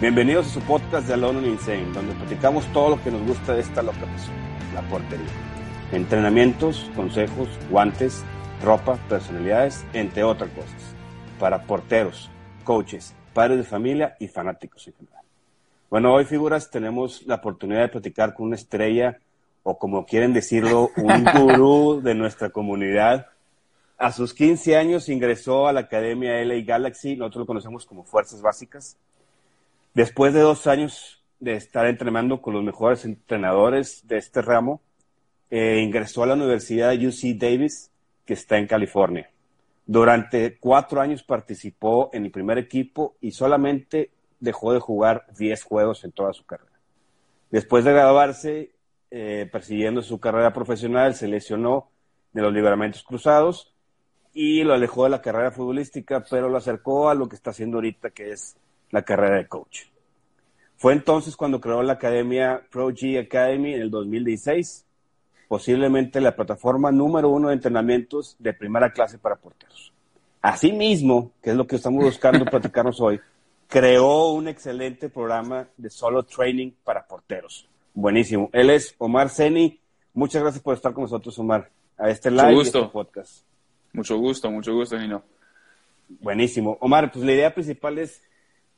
Bienvenidos a su podcast de Alone and Insane, donde platicamos todo lo que nos gusta de esta loca la portería. Entrenamientos, consejos, guantes, ropa, personalidades, entre otras cosas. Para porteros, coaches, padres de familia y fanáticos en general. Bueno, hoy, figuras, tenemos la oportunidad de platicar con una estrella, o como quieren decirlo, un gurú de nuestra comunidad. A sus 15 años ingresó a la Academia LA Galaxy, nosotros lo conocemos como Fuerzas Básicas Después de dos años de estar entrenando con los mejores entrenadores de este ramo, eh, ingresó a la Universidad UC Davis, que está en California. Durante cuatro años participó en el primer equipo y solamente dejó de jugar 10 juegos en toda su carrera. Después de graduarse, eh, persiguiendo su carrera profesional, se lesionó de los libramentos cruzados y lo alejó de la carrera futbolística, pero lo acercó a lo que está haciendo ahorita, que es la carrera de coach. Fue entonces cuando creó la academia Pro G Academy en el 2016, posiblemente la plataforma número uno de entrenamientos de primera clase para porteros. Asimismo, que es lo que estamos buscando platicarnos hoy, creó un excelente programa de solo training para porteros. Buenísimo. Él es Omar Seni. Muchas gracias por estar con nosotros, Omar, a este live y este podcast. Mucho gusto, mucho gusto, Nino. Buenísimo. Omar, pues la idea principal es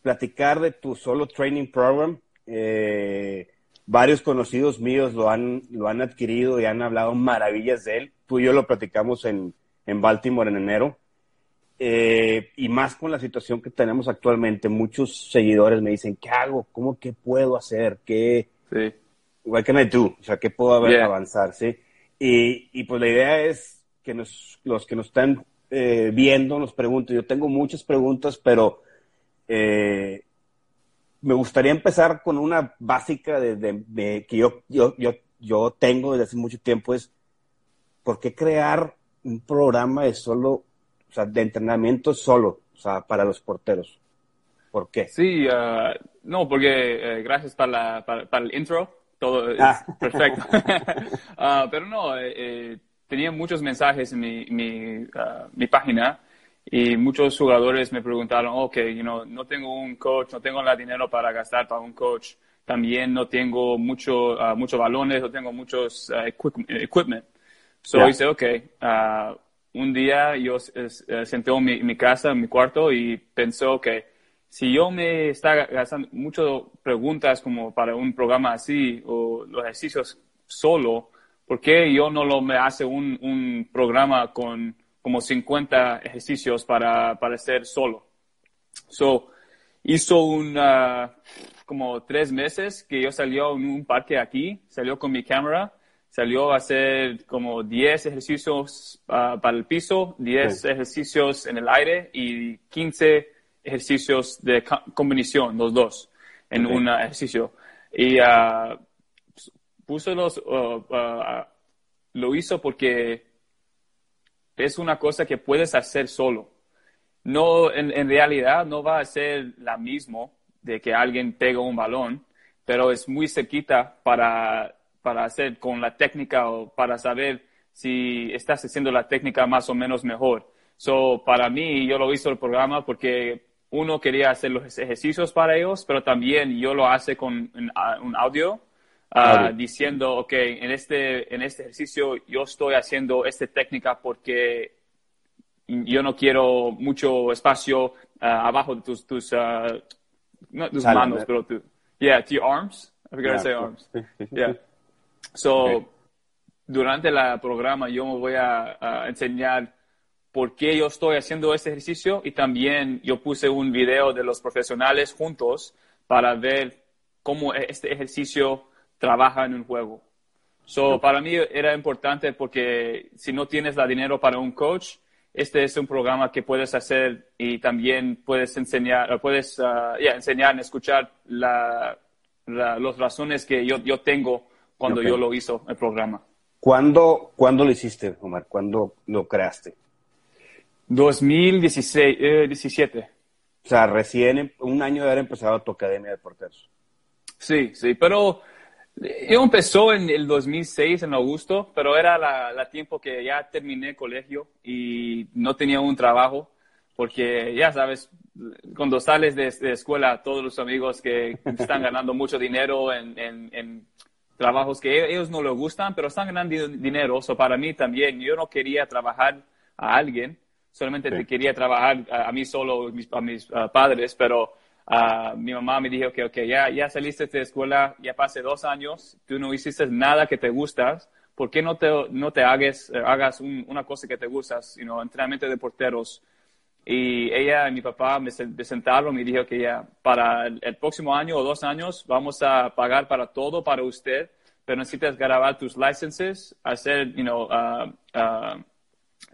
platicar de tu solo training program. Eh, varios conocidos míos lo han, lo han adquirido y han hablado maravillas de él. Tú y yo lo platicamos en, en Baltimore en enero. Eh, y más con la situación que tenemos actualmente, muchos seguidores me dicen, ¿qué hago? ¿Cómo qué puedo hacer? ¿Qué, sí. what can I do? O sea, ¿qué puedo haber, avanzar? ¿sí? Y, y, pues la idea es que nos, los que nos están eh, viendo nos pregunten. Yo tengo muchas preguntas, pero eh, me gustaría empezar con una básica de, que yo, yo, yo, yo, tengo desde hace mucho tiempo, es ¿por qué crear un programa de solo, o sea, de entrenamiento solo, o sea, para los porteros? ¿Por qué? Sí, uh, no, porque eh, gracias para, para, el intro, todo es ah. perfecto. uh, pero no, eh, tenía muchos mensajes en mi, mi, mi página y muchos jugadores me preguntaron, ok, you know, no tengo un coach, no tengo la dinero para gastar para un coach, también no tengo mucho, uh, muchos balones, no tengo muchos uh, equipment. So yeah. hice, ok, uh, un día yo uh, senté en mi, mi, casa, en mi cuarto y pensó, ok, si yo me está gastando muchas preguntas como para un programa así o los ejercicios solo, ¿por qué yo no lo me hace un, un programa con como 50 ejercicios para, para hacer solo. So, hizo un, como tres meses que yo salió en un parque aquí, salió con mi cámara, salió a hacer como 10 ejercicios uh, para el piso, 10 ejercicios en el aire y 15 ejercicios de combinación, los dos, en un ejercicio. Y uh, puso los, uh, lo hizo porque es una cosa que puedes hacer solo. No, en, realidad no va a ser la misma de que alguien pega un balón, pero es muy cerquita para, para hacer con la técnica o para saber si estás haciendo la técnica más o menos mejor. So, para mí, yo lo hice el programa porque uno quería hacer los ejercicios para ellos, pero también yo lo hace con un audio uh, diciendo, ok, en este, en este ejercicio yo estoy haciendo esta técnica porque yo no quiero mucho espacio uh, abajo de tus, tus, uh, no tus manos, pero tu, yeah, your arms. I forgot yeah, to say arms. Yeah. So, okay. durante el programa yo me voy a, a enseñar por qué yo estoy haciendo este ejercicio y también yo puse un video de los profesionales juntos para ver cómo este ejercicio trabaja en un juego. So, para mí era importante porque si no tienes la dinero para un coach, este es un programa que puedes hacer y también puedes enseñar, puedes uh, enseñar, escuchar la, las razones que yo, yo tengo cuando yo lo hizo el programa. ¿Cuándo, ¿Cuándo lo hiciste, Omar? ¿Cuándo lo creaste? 2016, eh, 17. O sea, recién em, un año de haber empezado tu academia de porteros. Sí, sí, pero yo empezó en el 2006, en agosto, pero era la, la, tiempo que ya terminé colegio y no tenía un trabajo, porque ya sabes, cuando sales de, escuela, todos los amigos que están ganando mucho dinero en, en, trabajos que ellos no les gustan, pero están ganando dinero. O para mí también, yo no quería trabajar a alguien, solamente quería trabajar a, mí solo, a mis padres, pero Uh, mi mamá me dijo que, ya, ya saliste de escuela, ya pasé dos años, tú no hiciste nada que te gusta, ¿por qué no te, no te hagas, eh, hagas una cosa que te gusta, sino entrenamiento de porteros? Y ella y mi papá me, sentaron y me dijo que ya para el, próximo año o dos años vamos a pagar para todo para usted, pero necesitas grabar tus licenses, hacer, you know, uh, uh,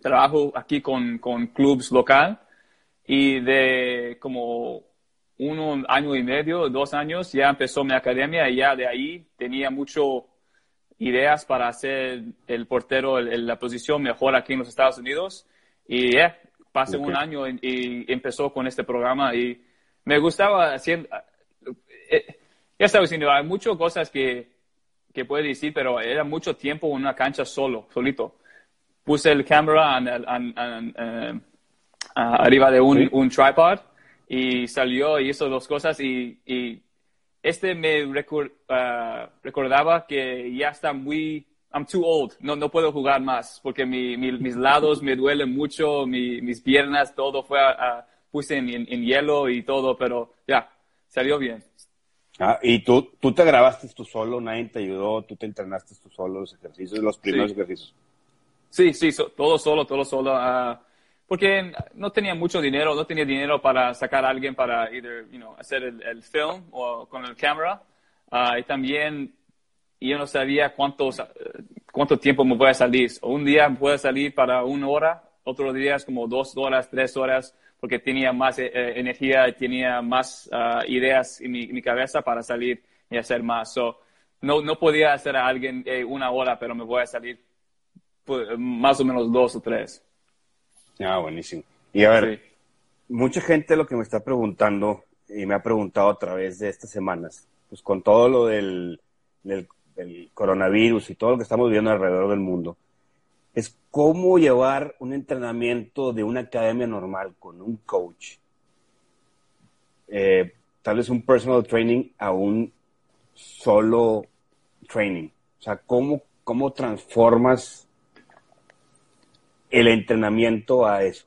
trabajo aquí con, con clubs local y de como un año y medio, dos años, ya empezó mi academia y ya de ahí tenía mucho ideas para hacer el portero, en la posición mejor aquí en los Estados Unidos. Y ya, pasé un año y, empezó con este programa y me gustaba haciendo, eh, ya estaba diciendo, hay muchas cosas que, que puede decir, pero era mucho tiempo en una cancha solo, solito. Puse el cámara eh, arriba de un, un tripod y salió y hizo dos cosas y, y este me ah, recordaba que ya está muy, I'm too old, no, no puedo jugar más porque mi, mis lados me duelen mucho, mi, mis piernas, todo fue, a, puse en, en, hielo y todo, pero ya, salió bien. Ah, y tú, tú te grabaste tú solo, nadie te ayudó, tú te entrenaste tú solo los ejercicios, los primeros ejercicios. Sí, sí, todo solo, todo solo. Uh, porque no tenía mucho dinero, no tenía dinero para sacar a alguien para either, you know, hacer el, film o con el cámara. Ah, y también yo no sabía cuántos, cuánto tiempo me voy a salir. Un día me puedo salir para una hora, otros días como dos horas, tres horas, porque tenía más eh, eh, energía, tenía más uh, ideas en mi, cabeza para salir y hacer más. So, no, no podía hacer a alguien una hora, pero me voy a salir pues, más o menos dos o tres. Ah, buenísimo. Y a ver, mucha gente lo que me está preguntando y me ha preguntado a través de estas semanas, pues con todo lo del, del, coronavirus y todo lo que estamos viviendo alrededor del mundo, es cómo llevar un entrenamiento de una academia normal con un coach, eh, tal vez un personal training a un solo training. O sea, cómo, cómo transformas el entrenamiento a eso?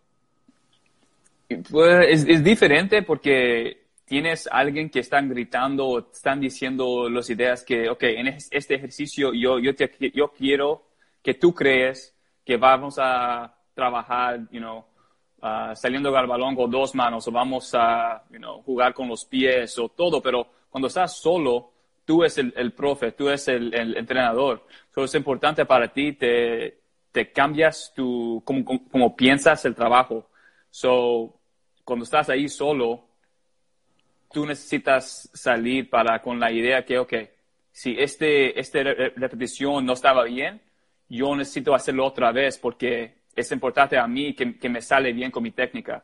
Pues es, diferente porque tienes alguien que están gritando están diciendo las ideas que, ok, en este ejercicio yo, yo, te, yo quiero que tú crees que vamos a trabajar, you know, uh, saliendo al balón con dos manos o vamos a, you know, jugar con los pies o todo, pero cuando estás solo, tú eres el, profe, tú eres el, entrenador. Entonces es importante para ti te, te cambias tu, como, piensas el trabajo. So, cuando estás ahí solo, tú necesitas salir para con la idea que, ok, si este, esta repetición no estaba bien, yo necesito hacerlo otra vez porque es importante a mí que, que, me sale bien con mi técnica.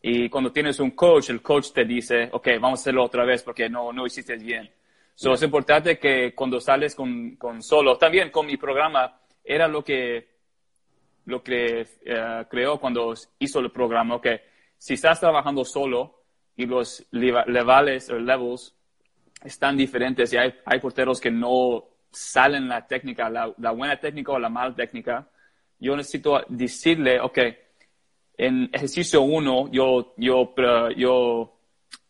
Y cuando tienes un coach, el coach te dice, ok, vamos a hacerlo otra vez porque no, no hiciste bien. So, Es importante que cuando sales con, con solo, también con mi programa, era lo que lo que eh, creó cuando hizo el programa, que si estás trabajando solo y los levels levels están diferentes y hay, hay porteros que no salen la técnica, la, buena técnica o la mala técnica, yo necesito decirle, ok, en ejercicio 1 yo, yo, yo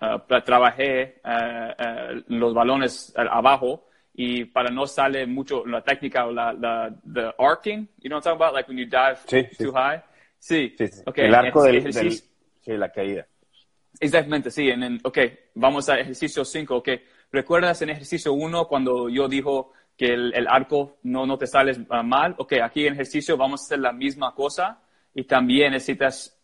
uh, trabajé uh, los balones abajo y para no sale mucho la técnica o la, la the arcing, you know what I'm talking about, like when you dive too high. Sí, sí, Okay. el arco del, del, sí, la caída. Exactamente, sí. En, ok, vamos a ejercicio 5. Ok, ¿recuerdas en ejercicio 1 cuando yo dijo que el, arco no, no te sale ah, mal, ok, aquí en ejercicio vamos a hacer la misma cosa y también necesitas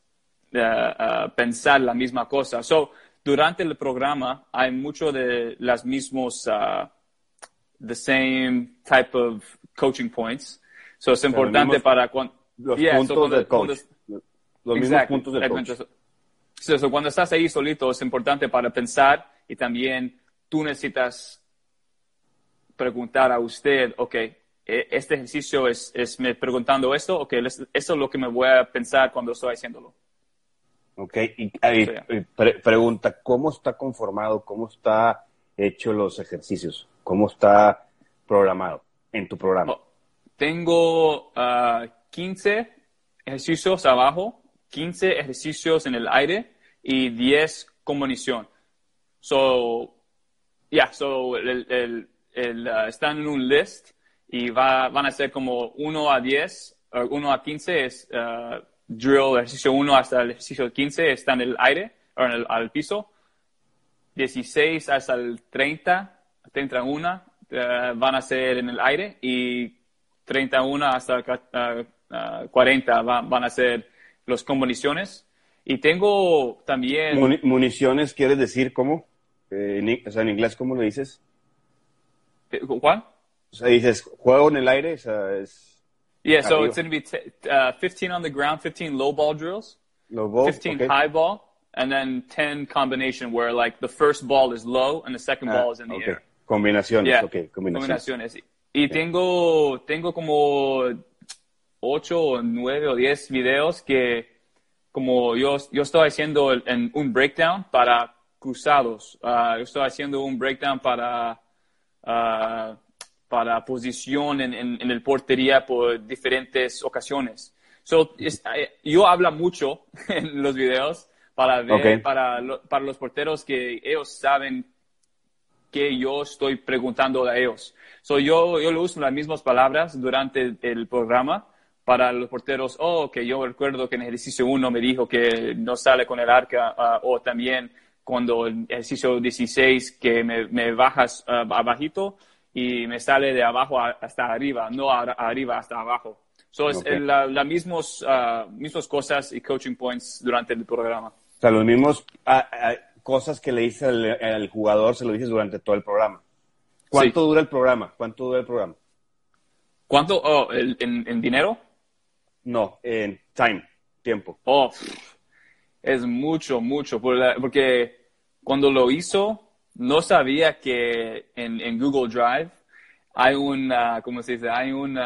uh, uh, pensar la misma cosa. So, durante el programa hay mucho de las mismos, uh, the same type of coaching points. So, es importante para cuando... Los puntos del coach. los mismos puntos del coach. So, cuando estás ahí solito es importante para pensar y también tú necesitas preguntar a usted, ok, e, este ejercicio es, es me preguntando esto, ok, eso es lo que me voy a pensar cuando estoy haciéndolo. Ok, y, pregunta, ¿cómo está conformado, cómo está hecho los ejercicios? ¿Cómo está programado en tu programa? Oh, tengo 15 ah, ejercicios abajo, 15 ejercicios en el aire y 10 con munición. So, yeah, so el, el, uh, están en un list y va, van a ser como 1 a 10, 1 a 15 es uh, drill, ejercicio 1 hasta el ejercicio 15 está en el aire o en el al piso. 16 hasta el 30, 31 uh, van a ser en el aire y 31 hasta uh, 40 van, van a ser los con municiones. Y tengo también... municiones quiere decir cómo? Eh, en, o sea, en inglés, ¿cómo lo dices? ¿Cuál? O sea, dices, juego en el aire, o sea, es... Yeah, so it's going to be uh, 15 on the ground, 15 low ball drills, low ball, 15 okay. high ball, and then 10 combination where like the first ball is low and the second ah, ball is in the okay. air. Combinaciones, yeah. ok, combinaciones. combinaciones. Y tengo, tengo como 8 o 9 o 10 videos que como yo, yo estoy haciendo en un breakdown para cruzados. Uh, yo estoy haciendo un breakdown para uh, para posición en, en, el portería por diferentes ocasiones. So, eh, yo hablo mucho en los videos para ver, para, para los porteros que ellos saben que yo estoy preguntando a ellos. So, yo, yo uso las mismas palabras durante el programa para los porteros. Oh, que yo recuerdo que en ejercicio 1 me dijo que no sale con el arca, uh, o también cuando el ejercicio 16 que me, me bajas uh, abajito y me sale de abajo hasta arriba, no arriba hasta abajo. So, es las la mismas uh, mismos cosas y coaching points durante el programa. O sea, los mismos cosas que le dice al, jugador, se lo dices durante todo el programa. ¿Cuánto dura el programa? ¿Cuánto dura el programa? ¿Cuánto? Oh, en, en, dinero? No, en time, tiempo. Oh, es mucho, mucho, porque cuando lo hizo, no sabía que en, Google Drive hay un, ¿cómo se dice? Hay un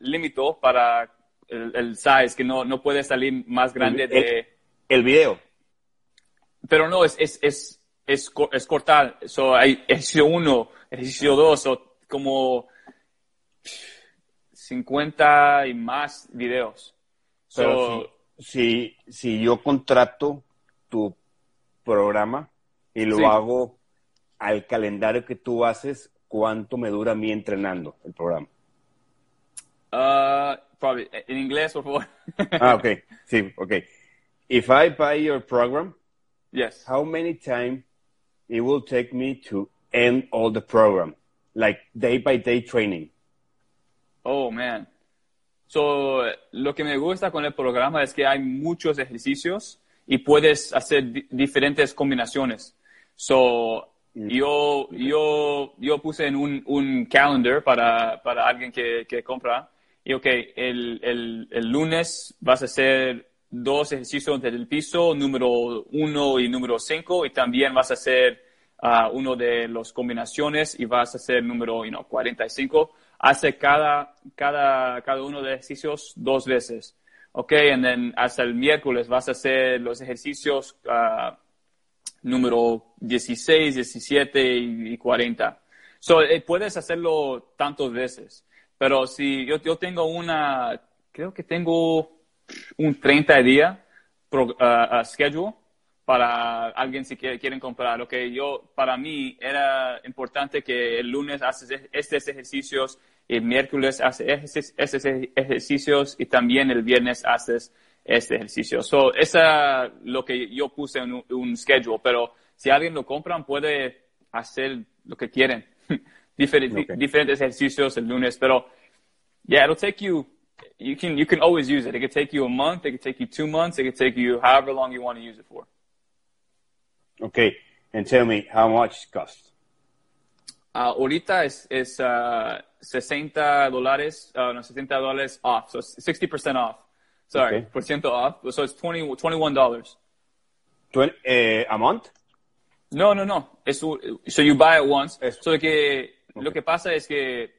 límite para el, size, que no, no puede salir más grande de... El, video. Pero no, es, es, es, es, es cortar. So, hay ejercicio 1, ejercicio 2, o como 50 y más videos. So, si, si yo contrato tu programa y lo hago al calendario que tú haces, ¿cuánto me dura a mí entrenando el programa? Uh, probably. En inglés, por favor. ah, ok. Sí, ok. If I buy your program, yes. how many time it will take me to end all the program? Like day by day training. Oh, man. So, lo que me gusta con el programa es que hay muchos ejercicios y puedes hacer diferentes combinaciones. So, mm. yo, yo, yo puse en un, un calendar para, para alguien que, que compra y ok, el, el, el, lunes vas a hacer dos ejercicios del piso, número uno y número cinco, y también vas a hacer uh, uno de las combinaciones y vas a hacer número you know, 45 hace cada, cada, cada uno de los ejercicios dos veces. Ok, y then hasta el miércoles vas a hacer los ejercicios uh, número 16, 17 y, 40. So, eh, puedes hacerlo tantas veces. Pero si yo, yo tengo una, creo que tengo un 30 días uh, uh, schedule para alguien si quiere, quieren comprar. Ok, yo, para mí era importante que el lunes haces e-, estos ejercicios, el miércoles haces estos ejercicios y también el viernes haces este ejercicio. So, esa es lo que yo puse en un, schedule, pero si alguien lo compran puede hacer lo que quieren. diferentes, diferentes ejercicios el lunes, pero yeah, it'll take you, you can, you can always use it. It could take you a month, it could take you two months, it could take you however long you want to use it for. Okay, and tell me how much it costs. Uh, ahorita es, es uh, 60 dólares, uh, no, 60 dólares off, so 60% off. Sorry, okay. percent off, so it's 20, $21. 20, uh, a month? No, no, no. Es, so you buy it once. So que lo que pasa es que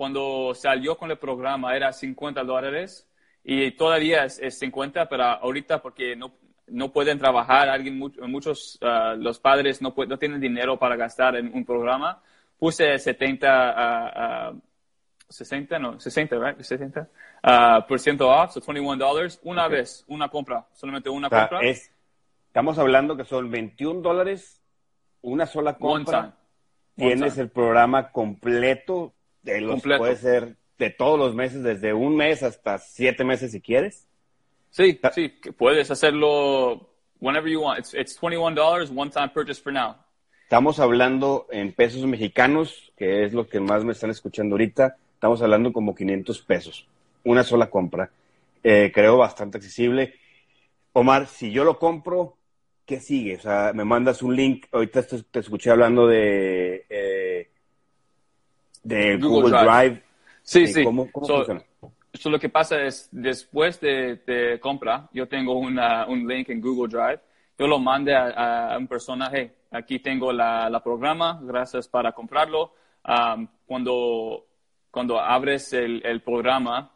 cuando salió con el programa era 50 dólares y todavía es, 50, pero ahorita porque no, no pueden trabajar, alguien, muchos, uh, los padres no, no tienen dinero para gastar en un programa, puse 70 uh, 60, no, 60, right? 60 uh, por ciento off, so 21 dólares, una vez, una compra, solamente una compra. Es Estamos hablando que son 21 dólares, una sola compra. Tienes el programa completo, de los, puede ser de todos los meses, desde un mes hasta siete meses si quieres. Sí, sí, puedes hacerlo whenever you want. It's, it's $21, one time purchase for now. Estamos hablando en pesos mexicanos, que es lo que más me están escuchando ahorita. Estamos hablando como 500 pesos. Una sola compra. Eh, creo bastante accesible. Omar, si yo lo compro, ¿qué sigue? O sea, me mandas un link, ahorita te, escuché hablando de, eh, de Google, Drive. Sí, sí. ¿Cómo, funciona? lo que pasa es, después de, compra, yo tengo una, un link en Google Drive, yo lo mando a, un personaje, aquí tengo la, la, programa, gracias para comprarlo. Um, cuando, cuando abres el, el programa,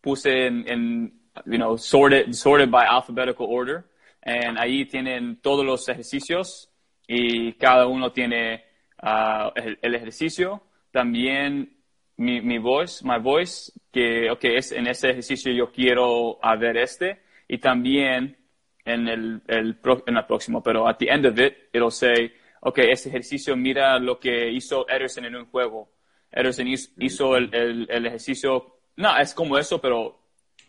puse en, en, you know, sorted, sorted by alphabetical order. And ahí tienen todos los ejercicios y cada uno tiene uh, el, ejercicio. También mi, mi voice, my voice, que okay, es, en ese ejercicio yo quiero ver este. Y también en el, el, en el próximo, pero at the end of it, it'll say, okay, ese ejercicio mira lo que hizo Ederson en un juego. Ederson hizo, el, el, el, ejercicio, no, es como eso, pero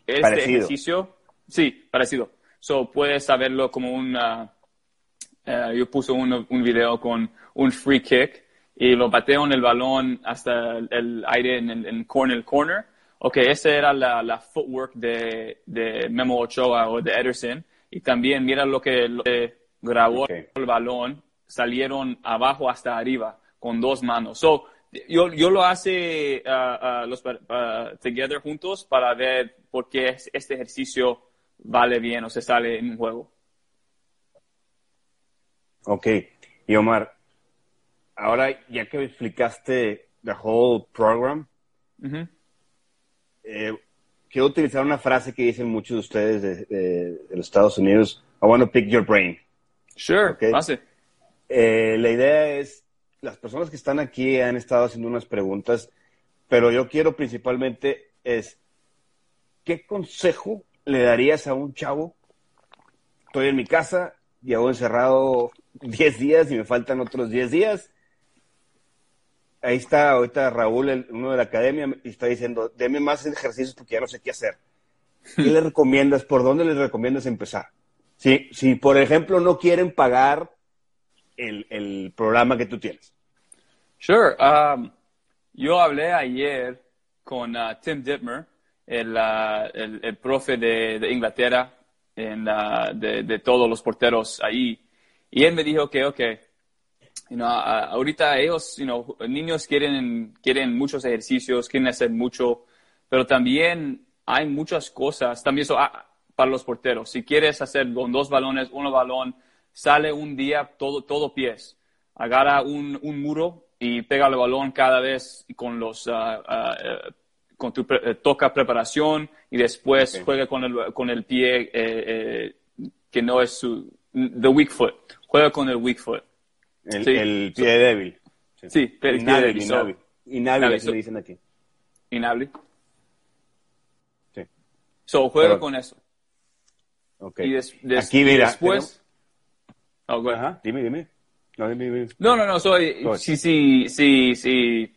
este ejercicio, sí, parecido. So puedes saberlo como un, uh, yo puse un, un, video con un free kick y lo bateo en el balón hasta el, aire en el corner, corner. Ok, esa era la, la footwork de, de, Memo Ochoa o de Ederson. Y también mira lo que, grabó el balón, salieron abajo hasta arriba con dos manos. So, yo, yo lo hace uh, uh, los together juntos para ver por qué este ejercicio vale bien o se sale en un juego. Ok. Y Omar, ahora ya que explicaste the whole program, eh, quiero utilizar una frase que dicen muchos de ustedes de, los Estados Unidos. I want to pick your brain. Sure, okay. Eh, la idea es, las personas que están aquí han estado haciendo unas preguntas, pero yo quiero principalmente es, ¿qué consejo le darías a un chavo? Estoy en mi casa, llevo encerrado 10 días y me faltan otros 10 días. Ahí está ahorita Raúl, uno de la academia, y está diciendo, deme más ejercicios porque ya no sé qué hacer. ¿Qué le recomiendas? ¿Por dónde les recomiendas empezar? Si, si por ejemplo, no quieren pagar el, el programa que tú tienes. Sure. Um, yo hablé ayer con uh, Tim Dittmer, el, el, el profe de, de Inglaterra, en, de, de, todos los porteros ahí. Y él me dijo que, ok, you know, ahorita ellos, you know, niños quieren, quieren muchos ejercicios, quieren hacer mucho, pero también hay muchas cosas, también eso, ah, para los porteros. Si quieres hacer con dos balones, uno balón, sale un día todo, todo pies. Agarra un, un muro y pega el balón cada vez con los uh, uh, con tu eh, toca preparación y después juega con el, con el pie eh, eh, que no es su, the weak foot. Juega con el weak foot. El, el pie débil. Sí, el pie débil. Inhábil, inhábil, so, dicen aquí. Inhábil. Sí. So, juega con eso. Ok. Y des, des, aquí, mira. Después... Oh, Ajá, dime, dime. No, dime, dime. no, no, no, soy, sí, sí, sí, sí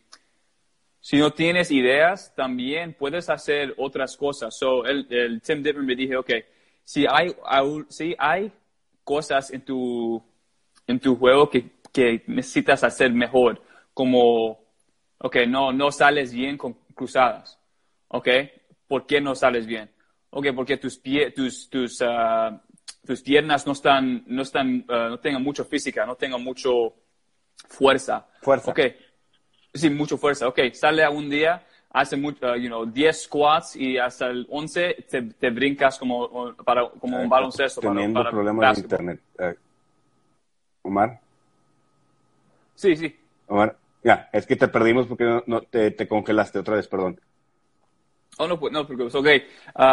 si no tienes ideas, también puedes hacer otras cosas. So, el, el Tim Dittmer me dijo, ok, si hay, si hay cosas en tu, en tu juego que, que necesitas hacer mejor, como, ok, no, no sales bien con cruzadas, ok, ¿por qué no sales bien? Ok, porque tus, pie, tus, tus, ah, tus piernas no están, no están, ah, no tengan mucha física, no tengan mucho fuerza. Fuerza. Ok, sí, mucha fuerza, ok, sale a un día hace mucho, uh, you know, 10 squats y hasta el 11 te, te brincas como, para, como un baloncesto. Teniendo para, problemas de internet. Uh, Omar. Sí, sí. Omar, ya, es que te perdimos porque no, no te, te, congelaste otra vez, perdón. Oh, no, no, porque, ok,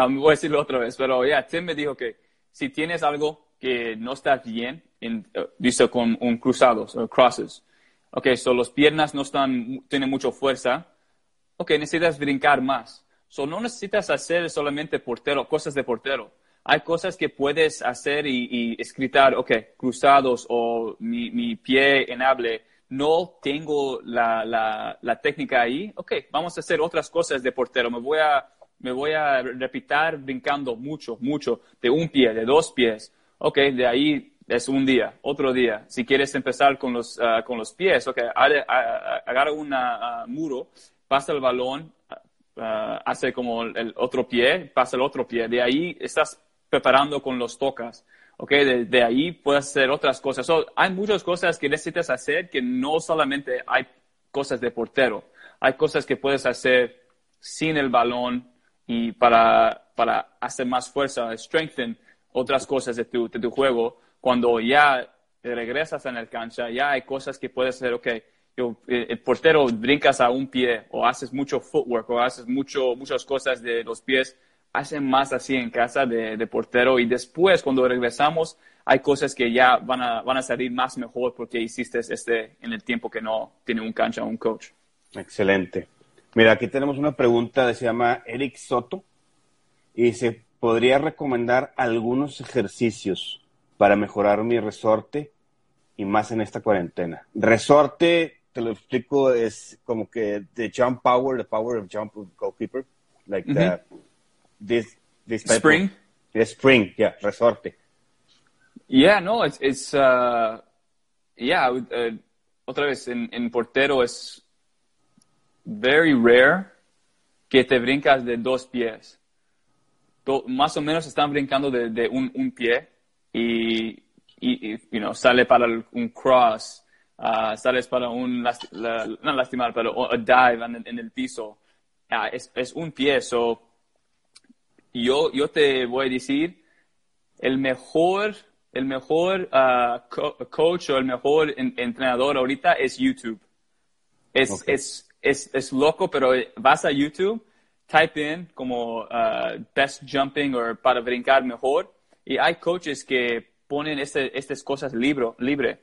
um, voy a decirlo otra vez, pero ya, yeah, Tim me dijo que si tienes algo que no está bien, en, uh, dice con un cruzado, o crosses, ok, so los piernas no están, tienen mucha fuerza, ok, necesitas brincar más. So, no necesitas hacer solamente portero, cosas de portero. Hay cosas que puedes hacer y, y escritar, ok, cruzados o mi, mi pie enable. No tengo la, la, técnica ahí. Ok, vamos a hacer otras cosas de portero. Me voy a, me voy a repetir brincando mucho, mucho, de un pie, de dos pies. Ok, de ahí es un día, otro día. Si quieres empezar con los, uh, con los pies, ok, agarra un uh, muro pasa el balón, hace como el otro pie, pasa el otro pie. De ahí estás preparando con los tocas. ¿Ok? De, de ahí puedes hacer otras cosas. So, hay muchas cosas que necesitas hacer que no solamente hay cosas de portero. Hay cosas que puedes hacer sin el balón y para, para hacer más fuerza, strengthen otras cosas de tu, de tu juego. Cuando ya regresas en el cancha, ya hay cosas que puedes hacer, ok, eh, el portero brincas a un pie o haces mucho footwork o haces mucho, muchas cosas de los pies, hacen más así en casa de, de, portero y después cuando regresamos hay cosas que ya van a, van a salir más mejor porque hiciste este en el tiempo que no tiene un cancha o un coach. Excelente. Mira, aquí tenemos una pregunta, se llama Eric Soto y se podría recomendar algunos ejercicios para mejorar mi resorte y más en esta cuarentena. Resorte te lo explico, es como que the jump power, the power of jump of goalkeeper, like mm -hmm. the, this, this type spring. Of, the spring, yeah, resorte. Yeah, no, it's, it's uh, yeah, uh, otra vez, en, en, portero es very rare que te brincas de dos pies. To, más o menos están brincando de, de un, un, pie y, y, y you know, sale para un cross uh, sales para un, la, no lastimar, pero a dive en, en el piso, uh, es, es, un pie. So, yo, yo te voy a decir, el mejor, el mejor uh, co coach o el mejor en, entrenador ahorita es YouTube. Es, okay. es, es, es, loco, pero vas a YouTube, type in como best jumping o para brincar mejor, y hay coaches que ponen este, estas cosas libro, libre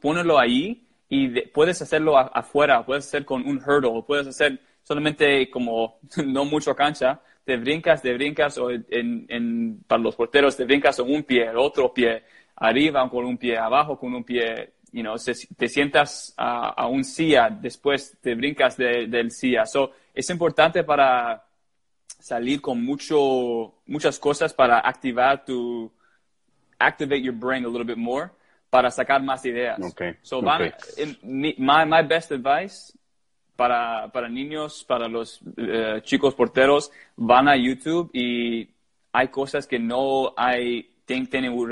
ponelo ahí y de, puedes hacerlo a, afuera, puedes hacer con un hurdle, puedes hacer solamente como no mucho cancha, te brincas, te brincas o en, en, para los porteros te brincas con un pie, el otro pie, arriba con un pie, abajo con un pie, you know, se, te sientas a, a, un silla, después te brincas de, del silla. So, es importante para salir con mucho, muchas cosas para activar tu, activate your brain a little bit more para sacar más ideas. Okay. So okay. in, my, my best advice para, para niños, para los uh, chicos porteros, van a YouTube y hay cosas que no hay, tienen uh,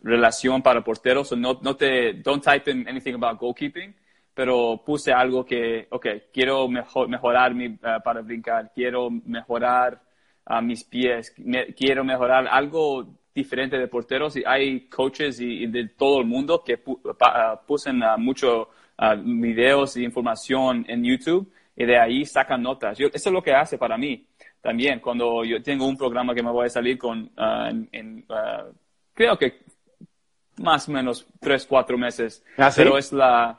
relación para porteros. So no, no te, don't type in anything about goalkeeping, pero puse algo que, ok, quiero mejor, mejorar mi, uh, para brincar, quiero mejorar mis pies, quiero mejorar algo diferente de porteros y hay coaches y, de todo el mundo que pu uh, pusen uh, mucho uh, videos y información en YouTube y de ahí sacan notas. Yo, eso es lo que hace para mí también cuando yo tengo un programa que me voy a salir con en, en creo que más o menos tres, cuatro meses. ¿Ah, sí? Pero es la...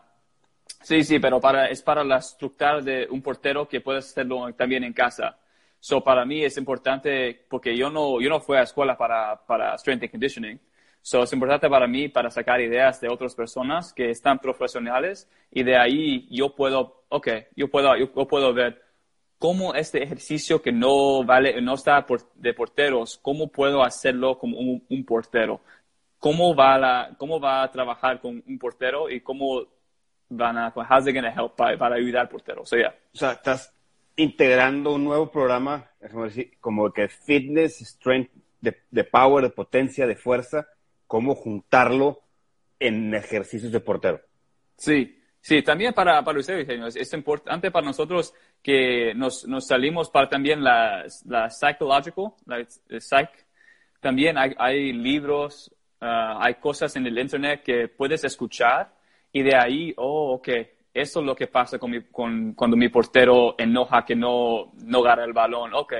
Sí, sí, pero para, es para la estructura de un portero que puedes hacerlo también en casa. So, para mí es importante, porque yo no, yo no fui a escuela para, para strength and conditioning. So, es importante para mí para sacar ideas de otras personas que están profesionales y de ahí yo puedo, ok, yo puedo, yo, yo puedo ver cómo este ejercicio que no vale, no está por, de porteros, cómo puedo hacerlo como un, un portero. Cómo va, la, cómo va a trabajar con un portero y cómo van a, how's it to help para, para ayudar porteros. So, yeah. O sea, estás integrando un nuevo programa, como que fitness, strength, de, de power, de potencia, de fuerza, cómo juntarlo en ejercicios de portero. Sí, Sí, también para, para ustedes, señores, es importante para nosotros que nos, nos salimos para también la, la psychological, la, psych. También hay, hay libros, uh, hay cosas en el internet que puedes escuchar y de ahí, oh, ok, eso es lo que pasa con, mi, con cuando mi portero enoja que no, no agarra el balón. Ok,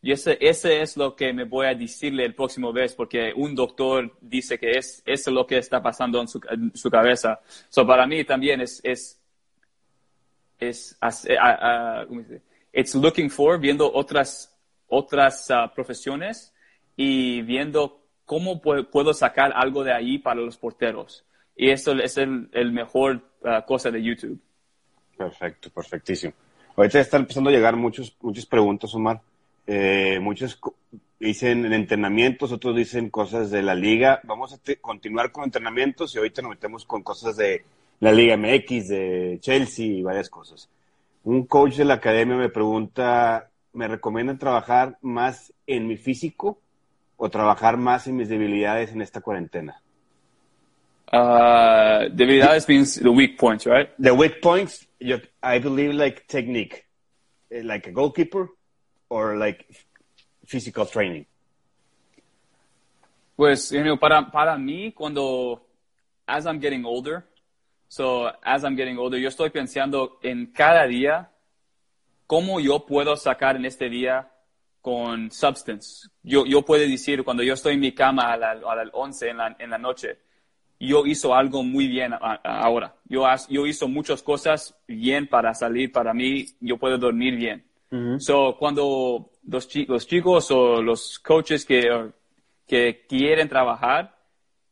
y ese, ese es lo que me voy a decirle el próximo vez, porque un doctor dice que es, eso es lo que está pasando en su, en cabeza. So, para mí también es, es, es, it's looking for, viendo otras, otras uh, profesiones y viendo cómo puedo sacar algo de ahí para los porteros. Y eso es el, el mejor uh, cosa de YouTube. Perfecto, perfectísimo. Ahorita están empezando a llegar muchos, muchas preguntas, Omar. Eh, muchos dicen en entrenamientos, otros dicen cosas de la liga. Vamos a continuar con entrenamientos y ahorita nos metemos con cosas de la Liga MX, de Chelsea y varias cosas. Un coach de la academia me pregunta, ¿me recomiendan trabajar más en mi físico o trabajar más en mis debilidades en esta cuarentena? Uh, debilidades means the weak points, right? The weak points, I believe like technique, eh, like a goalkeeper or like physical training? Pues, you know, para, para mí, cuando, as I'm getting older, so as I'm getting older, yo estoy pensando en cada día cómo yo puedo sacar en este día con substance. Yo, yo puedo decir, cuando yo estoy en mi cama a las 11 en la, en la noche, yo hizo algo muy bien ahora. Yo, yo hizo muchas cosas bien para salir, para mí, yo puedo dormir bien. So, cuando los, los, chicos o los coaches que, que quieren trabajar,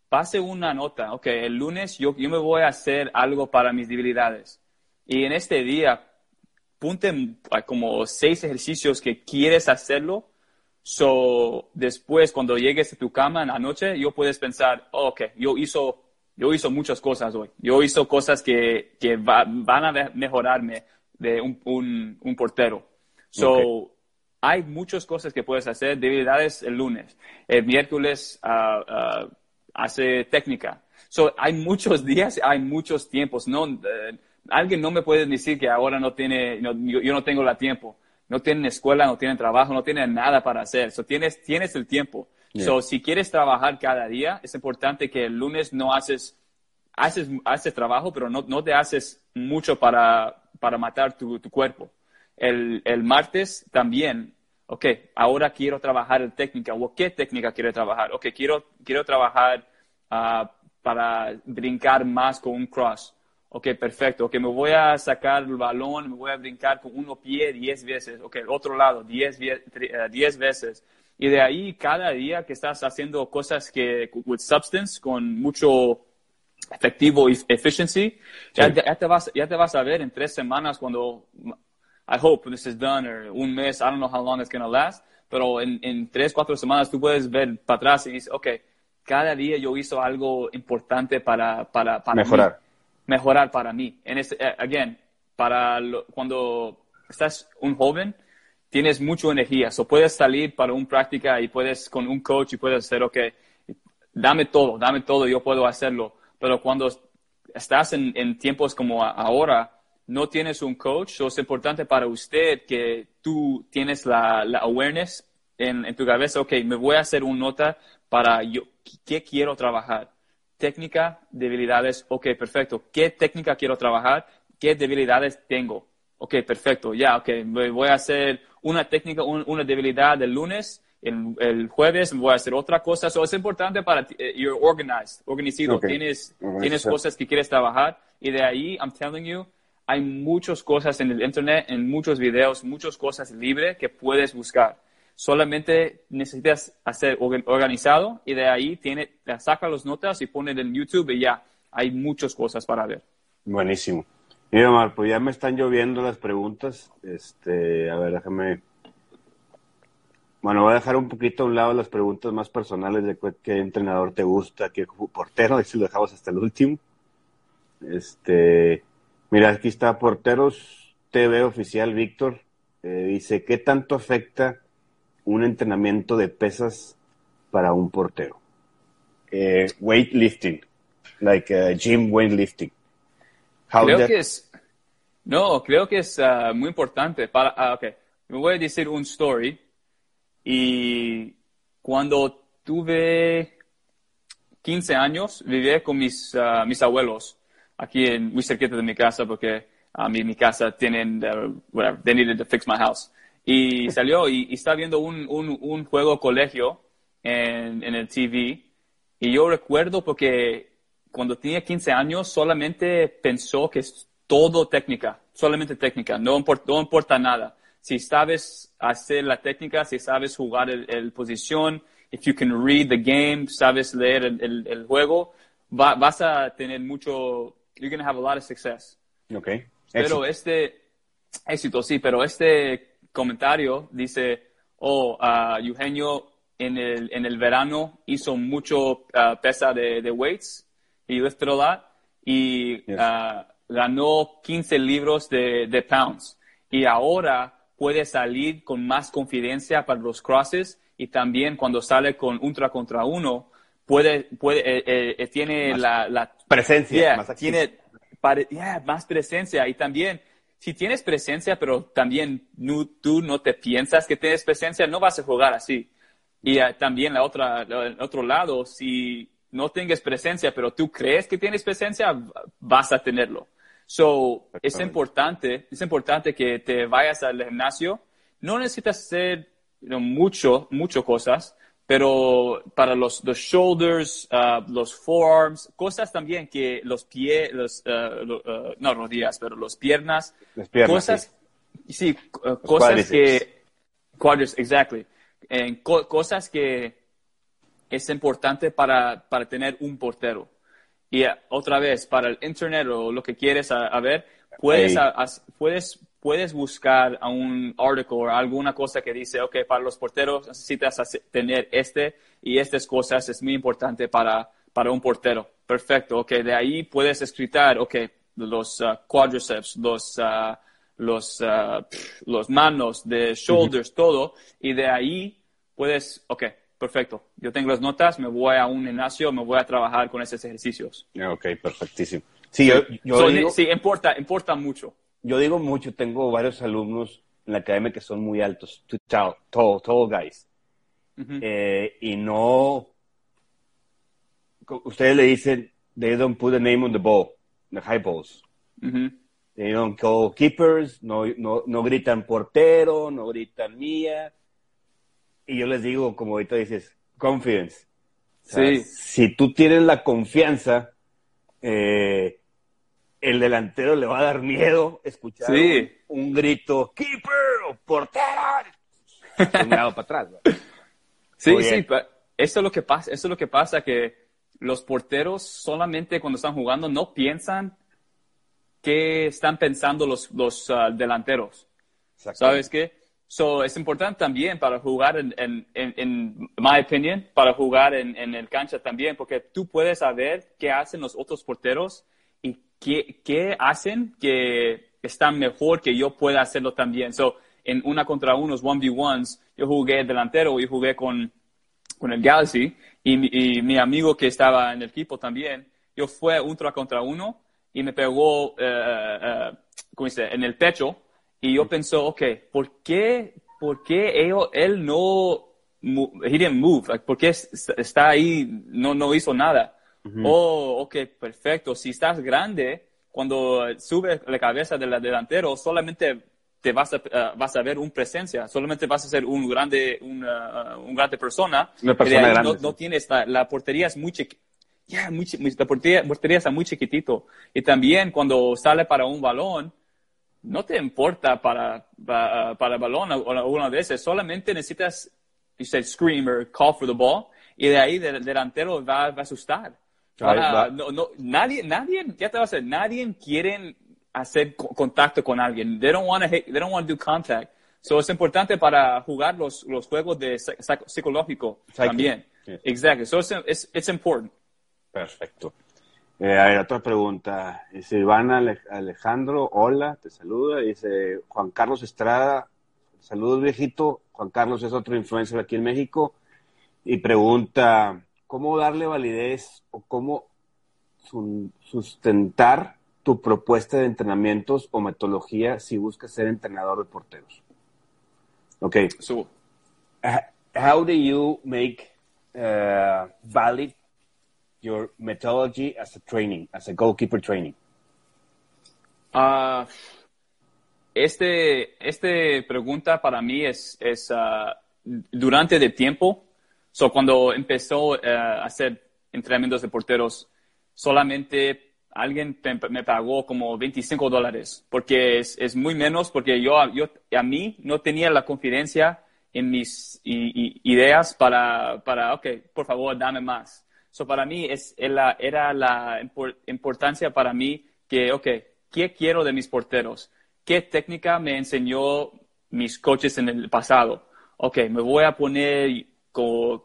pase una nota, ok, el lunes yo, yo me voy a hacer algo para mis debilidades. Y en este día, punte como seis ejercicios que quieres hacerlo. So, después, cuando llegues a tu cama en la noche, yo puedes pensar, oh, ok, yo hizo, yo hizo muchas cosas hoy. Yo hizo cosas que, que van a mejorarme de un, un, un portero. So, hay muchas cosas que puedes hacer. Debilidades el lunes. El miércoles uh, hace técnica. So, hay muchos días, hay muchos tiempos. No, eh, alguien no me puede decir que ahora no tiene, yo, no tengo el tiempo. No tienen escuela, no tienen trabajo, no tienen nada para hacer. So, tienes, tienes el tiempo. So, si quieres trabajar cada día, es importante que el lunes no haces, haces, haces trabajo, pero no, no te haces mucho para, para matar tu, tu cuerpo el, el martes también, ok, ahora quiero trabajar en técnica, o qué técnica quiero trabajar, ok, quiero, quiero trabajar uh, para brincar más con un cross. Ok, perfecto. Ok, me voy a sacar el balón, me voy a brincar con uno pie diez veces. Ok, otro lado, diez, eh, diez veces. Y de ahí, cada día que estás haciendo cosas que, with substance, con mucho efectivo y efficiency, ya, ya, te vas, ya te vas a ver en tres semanas cuando I hope this is done, or un mes, I don't know how long it's going to last, pero en, en, tres, cuatro semanas tú puedes ver para atrás y dices, ok, cada día yo hizo algo importante para, para, para mejorar. Mí, mejorar para mí. En este, again, para cuando estás un joven, tienes mucha energía, so puedes salir para una práctica y puedes con un coach y puedes hacer, ok, dame todo, dame todo, yo puedo hacerlo. Pero cuando estás en, en tiempos como ahora, no tienes un coach, es importante para usted que tú tienes la, awareness en, tu cabeza, ok, me voy a hacer una nota para yo, ¿qué quiero trabajar? Técnica, debilidades, ok, perfecto. ¿Qué técnica quiero trabajar? ¿Qué debilidades tengo? Ok, perfecto, ya, ok, voy a hacer una técnica, una debilidad el lunes, el, jueves voy a hacer otra cosa. So, es importante para ti, eh, you're organized, organizado, tienes, tienes cosas que quieres trabajar y de ahí, I'm telling you, hay muchas cosas en el Internet, en muchos videos, muchas cosas libres que puedes buscar. Solamente necesitas hacer organizado y de ahí tiene, saca las notas y pone en YouTube y ya hay muchas cosas para ver. Buenísimo. Mira, Omar, pues ya me están lloviendo las preguntas. Este, a ver, déjame. Bueno, voy a dejar un poquito a un lado las preguntas más personales de qué entrenador te gusta, qué portero, y si lo dejamos hasta el último. Este, Mira, aquí está Porteros TV Oficial Víctor. Eh, dice, ¿qué tanto afecta un entrenamiento de pesas para un portero? Eh, weightlifting, like uh, gym weightlifting. creo que es, no, creo que es uh, muy importante. Para, ah, okay. Me voy a decir un story. Y cuando tuve 15 años, viví con mis, uh, mis abuelos aquí en, muy cerquita de mi casa porque a mí, mi casa tienen, uh, whatever, they needed to fix my house. Y salió y, y estaba viendo un, un, un juego colegio en, en, el TV. Y yo recuerdo porque cuando tenía 15 años solamente pensó que es todo técnica, solamente técnica, no importa, no importa nada. Si sabes hacer la técnica, si sabes jugar el, el posición, if you can read the game, sabes leer el, el, el juego, va, vas a tener mucho, you're going to have a lot of success. Okay. Pero este, éxito, sí, pero este comentario dice, oh, uh, Eugenio en el, en el verano hizo mucho uh, pesa de, de weights y lifted a lot y Yes. uh, ganó 15 libros de, de pounds. Y ahora puede salir con más confidencia para los crosses y también cuando sale con ultra contra uno, puede, puede, eh, eh, tiene Más la, la Presencia, Yeah, más tiene pare- yeah, más presencia. Y también si tienes presencia pero también no- tú no te piensas que tienes presencia no vas a jugar así. Y eh, también la otra el otro lado si no tengas presencia pero tú crees que tienes presencia vas a tenerlo. So es importante es importante que te vayas al gimnasio. No necesitas hacer you know, mucho mucho cosas pero para los, los shoulders, uh, los forearms, cosas también que los pies, los, uh, lo- uh, no rodillas, pero los piernas, Las piernas, cosas, sí, cosas que, quadriceps, exactly, En co- cosas que es importante para, para tener un portero. Y otra vez, para el internet o lo que quieres a, a ver, puedes, a- puedes, puedes buscar a un artículo o alguna cosa que dice, ok, para los porteros necesitas tener este y estas cosas es muy importante para, para un portero. Perfecto, ok, de ahí puedes escritar, ok, los uh, quadriceps, los, uh, los, uh, pff, los manos, de shoulders, todo, y de ahí puedes, ok, perfecto, yo tengo las notas, me voy a un gimnasio, me voy a trabajar con esos ejercicios. Ok, perfectísimo. Sí, yo, yo So, digo, sí, importa, importa mucho. Yo digo mucho, tengo varios alumnos en la academia que son muy altos, tall, tall, tall guys. Eh, y no, ustedes le dicen, they don't put a name on the ball, the high balls. They don't call keepers, no, no, no gritan portero, no gritan mía. Y yo les digo, como ahorita dices, confidence. O sea, Sí. Si tú tienes la confianza, eh, el delantero le va a dar miedo escuchar Sí. un, un grito, keeper o portero. Un lado para atrás. ¿no? Sí, Muy sí, eso es lo que pasa, eso es lo que pasa que los porteros solamente cuando están jugando no piensan qué están pensando los, los ah, delanteros. ¿Sabes qué? So, es importante también para jugar, en, en, en, en my opinion, para jugar en, en el cancha también, porque tú puedes saber qué hacen los otros porteros qué, qué hacen que están mejor que yo pueda hacerlo también. So, en una contra unos, 1v1s, yo jugué delantero y jugué con, con el Galaxy y, mi- y mi amigo que estaba en el equipo también, yo fue ultra contra uno y me pegó, eh, eh, ¿cómo dice?, en el pecho y yo pensé, ok, ¿por qué, por qué ello- él no, he didn't move, like, ¿por qué es- está ahí, no, no hizo nada? Oh, ok, perfecto, si estás grande, cuando sube la cabeza del delantero, solamente te vas a, eh, vas a ver un presencia, solamente vas a ser un grande, una, un grande persona. Una persona grande, no, sí. no tienes, la, la portería es muy chiquita. Ya, muy, la portería, portería está muy chiquitito. Y también cuando sale para un balón, no te importa para, para, para el balón alguna veces, solamente necesitas, you said scream or call for the ball, y de ahí el delantero va, va a asustar. Va. no, no, nadie, nadie, ya te vas a decir, nadie quiere hacer co- contacto con alguien. They don't want to, they don't want to do contact. So es importante para jugar los, los juegos de psi- psico- psicológico Psyche, también. yes. Exactly. So it's, it's, it's important. Perfecto. Eh, a ver, otra pregunta. Iván Alejandro, hola, te saluda. Dice Juan Carlos Estrada, saludos viejito. Juan Carlos es otro influencer aquí en México. Y pregunta, ¿cómo darle validez o cómo sustentar tu propuesta de entrenamientos o metodología si buscas ser entrenador de porteros? Ok. So, how do you make uh, valid your methodology as a training, as a goalkeeper training? Uh, este, este pregunta para mí es, es uh, durante el tiempo. So, cuando empezó uh, a hacer entrenamientos de porteros, solamente alguien me pagó como 25 dólares, porque es, es, muy menos, porque yo, yo a mí no tenía la confidencia en mis ideas para, para, ok, por favor, dame más. So, para mí es, era, era la importancia para mí que, ok, ¿qué quiero de mis porteros? ¿Qué técnica me enseñó mis coaches en el pasado? Ok, me voy a poner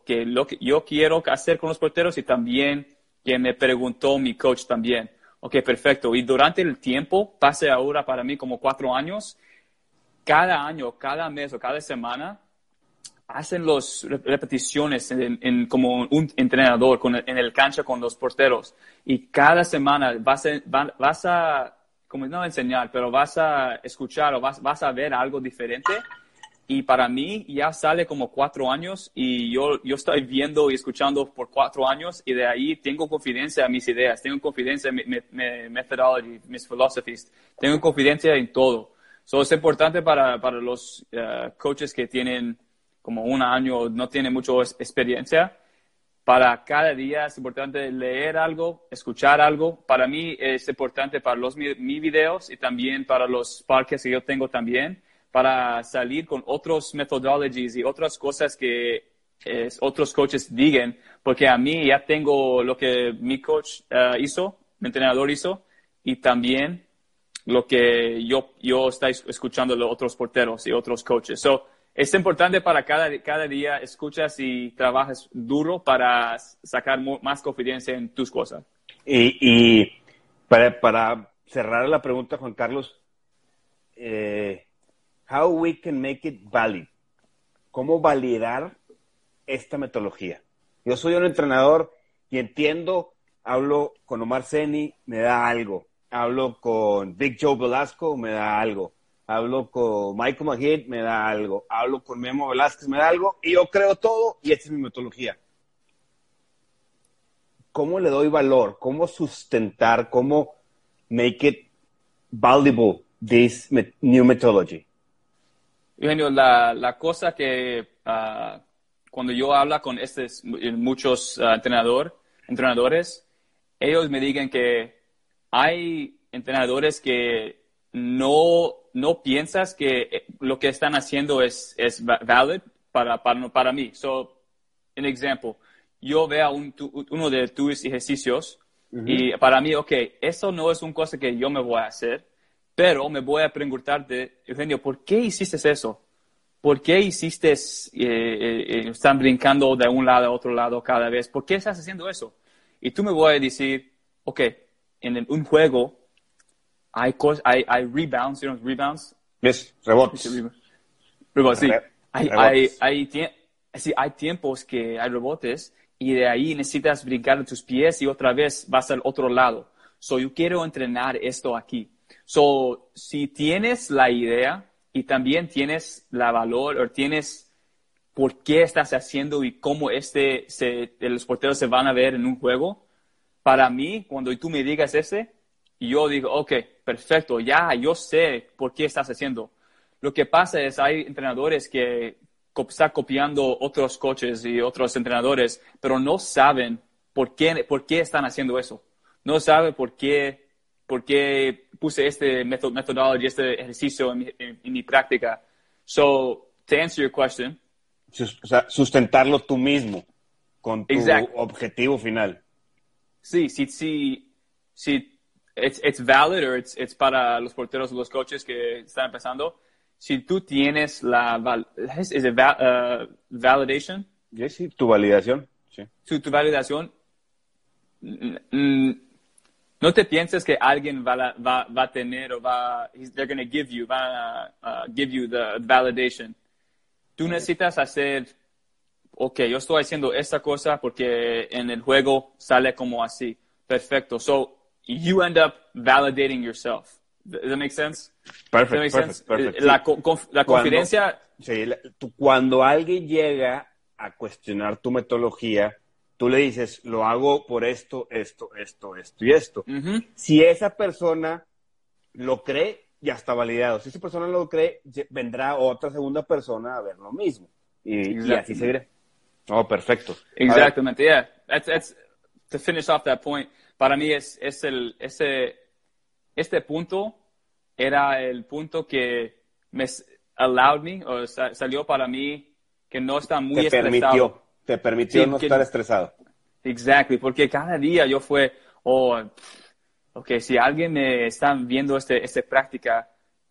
que lo que yo quiero hacer con los porteros y también que me preguntó mi coach también. Ok, perfecto. Y durante el tiempo, pase ahora para mí como cuatro años, cada año, cada mes o cada semana, hacen las repeticiones en, como un entrenador en el cancha con los porteros y cada semana vas a, vas a como no enseñar, pero vas a escuchar o vas, vas a ver algo diferente y para mí ya sale como cuatro años y yo, yo estoy viendo y escuchando por cuatro años y de ahí tengo confidencia en mis ideas, tengo confidencia en mi, mi, mis philosophies, tengo confidencia en todo. So, es importante para, para los uh, coaches que tienen como un año, no tiene mucha experiencia, para cada día es importante leer algo, escuchar algo. Para mí es importante para los mis videos y también para los parques que yo tengo también, para salir con otros methodologies y otras cosas que otros coaches digan, porque a mí ya tengo lo que mi coach eh, hizo, mi entrenador hizo, y también lo que yo, yo estoy escuchando de otros porteros y otros coaches. So, es importante para cada, cada día escuchas y trabajas duro para sacar más confianza en tus cosas. Y, para, para, cerrar la pregunta, Juan Carlos, eh, how we can make it valid? ¿Cómo validar esta metodología? Yo soy un entrenador y entiendo, hablo con Omar Seni, me da algo. Hablo con Big Joe Velasco, me da algo hablo con Michael McGee, me da algo, hablo con Memo Velázquez, me da algo, y yo creo todo, y esta es mi metodología. ¿Cómo le doy valor? ¿Cómo sustentar? ¿Cómo make it valuable, this new methodology? Eugenio, la, la cosa que ah, cuando yo hablo con estos muchos uh, entrenador, entrenadores, ellos me digan que hay entrenadores que no no piensas que eh, lo que están haciendo es, es valid para, para, para mí. So, un ejemplo, yo veo un, uno de tus ejercicios y para mí, ok, eso no es una cosa que yo me voy a hacer, pero me voy a preguntarte, Eugenio, ¿por qué hiciste eso? ¿Por qué hiciste, eh, eh, están brincando de un lado a otro lado cada vez? ¿Por qué estás haciendo eso? Y tú me voy a decir, ok, en un juego hay, hay, hay rebounds, ¿sí? rebounds. Yes, rebotes. Rebotes, sí. Hay, hay, hay, sí, hay tiempos que hay rebotes y de ahí necesitas brincar tus pies y otra vez vas al otro lado. So, yo quiero entrenar esto aquí. So, si tienes la idea y también tienes la valor o tienes por qué estás haciendo y cómo este se, los porteros se van a ver en un juego, para mí, cuando tú me digas ese, yo digo, ok, perfecto, ya, yo sé por qué estás haciendo. Lo que pasa es, hay entrenadores que están copiando otros coaches y otros entrenadores, pero no saben por qué, por qué están haciendo eso. No saben por qué, por qué puse este metodología, este ejercicio en mi, práctica. So, to answer your question. O sea, sustentarlo tú mismo con tu objetivo final. Sí, sí, sí, sí it's, it's valid or it's, it's para los porteros o los coaches que están empezando. Si tú tienes la is it uh, validation? Sí, sí, tu validación. Sí. Tu, tu validación. Mm, no te pienses que alguien va, va, va a tener o va, they're going to give you, va a uh, give you the validation. Tú necesitas hacer, ok, yo estoy haciendo esta cosa porque en el juego sale como así. Perfecto. So, you end up validating yourself. Does that make sense? Perfect, perfect, perfect. La, la confidencia... Sí, cuando alguien llega a cuestionar tu metodología, tú le dices, lo hago por esto, esto, esto, esto y esto. Si esa persona lo cree, ya está validado. Si esa persona lo cree, vendrá otra segunda persona a ver lo mismo. Y, y así seguirá. Oh, perfecto. Exactamente, yeah. That's, that's, to finish off that point, para mí es, es el, ese, este punto era el punto que me allowed me, o salió para mí que no está muy te estresado. Permitió, te permitió no estar estresado. Exactly, porque cada día yo fue, oh, ok, si alguien me está viendo este, esta práctica,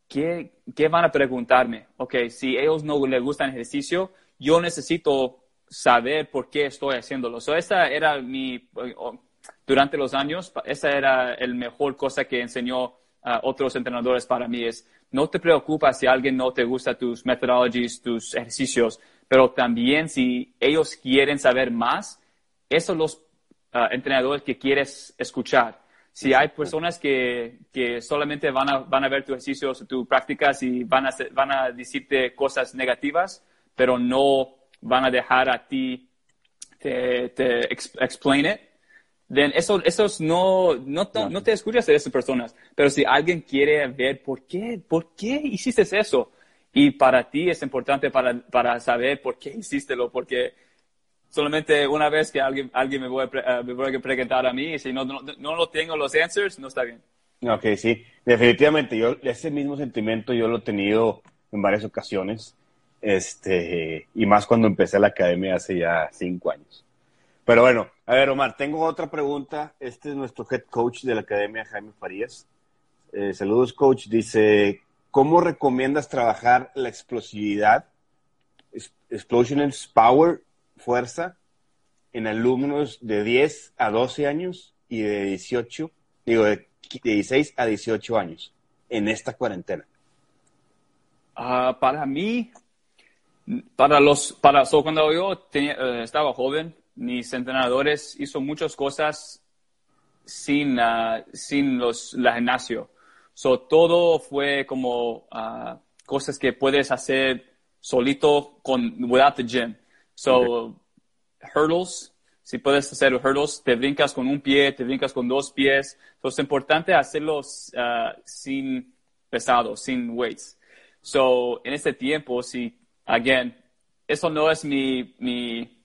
¿qué, ¿qué van a preguntarme? Ok, si ellos no les gusta el ejercicio, yo necesito saber por qué estoy haciéndolo. So, esa era mi, durante los años, esa era el mejor cosa que enseñó a otros entrenadores para mí, es no te preocupes si alguien no te gusta tus methodologies, tus ejercicios, pero también si ellos quieren saber más, esos son los ah, entrenadores que quieres escuchar. Si hay personas que, que solamente van a, van a ver tus ejercicios, tus prácticas y van a, van a decirte cosas negativas, pero no van a dejar a ti te, te explain it, then eso, esos no, no, no te escuchas de esas personas. Pero si alguien quiere ver por qué, por qué hiciste eso, y para ti es importante para, para saber por qué hiciste lo, porque solamente una vez que alguien, alguien me, voy a, eh, me voy a preguntar a mí, si no, no, no lo tengo los answers, no está bien. Ok, sí, definitivamente. Yo, ese mismo sentimiento yo lo he tenido en varias ocasiones, este, y más cuando empecé la academia hace ya cinco años. Pero bueno, a ver, Omar, tengo otra pregunta. Este es nuestro head coach de la academia, Jaime Farías. Eh, saludos, coach. Dice, ¿Cómo recomiendas trabajar la explosividad, explosions, power, fuerza, en alumnos de 10 a 12 años y de 18, digo, de 16 a 18 años en esta cuarentena? Ah, para mí, para los, para, cuando yo eh, estaba joven, mis entrenadores hizo muchas cosas sin, uh, sin los, la gimnasio. So, todo fue como uh, cosas que puedes hacer solito con without the gym. So, hurdles, si puedes hacer hurdles, te brincas con un pie, te brincas con dos pies. Entonces, es importante hacerlos uh, sin pesado, sin weights. So, en este tiempo, si, again, eso no es mi, mi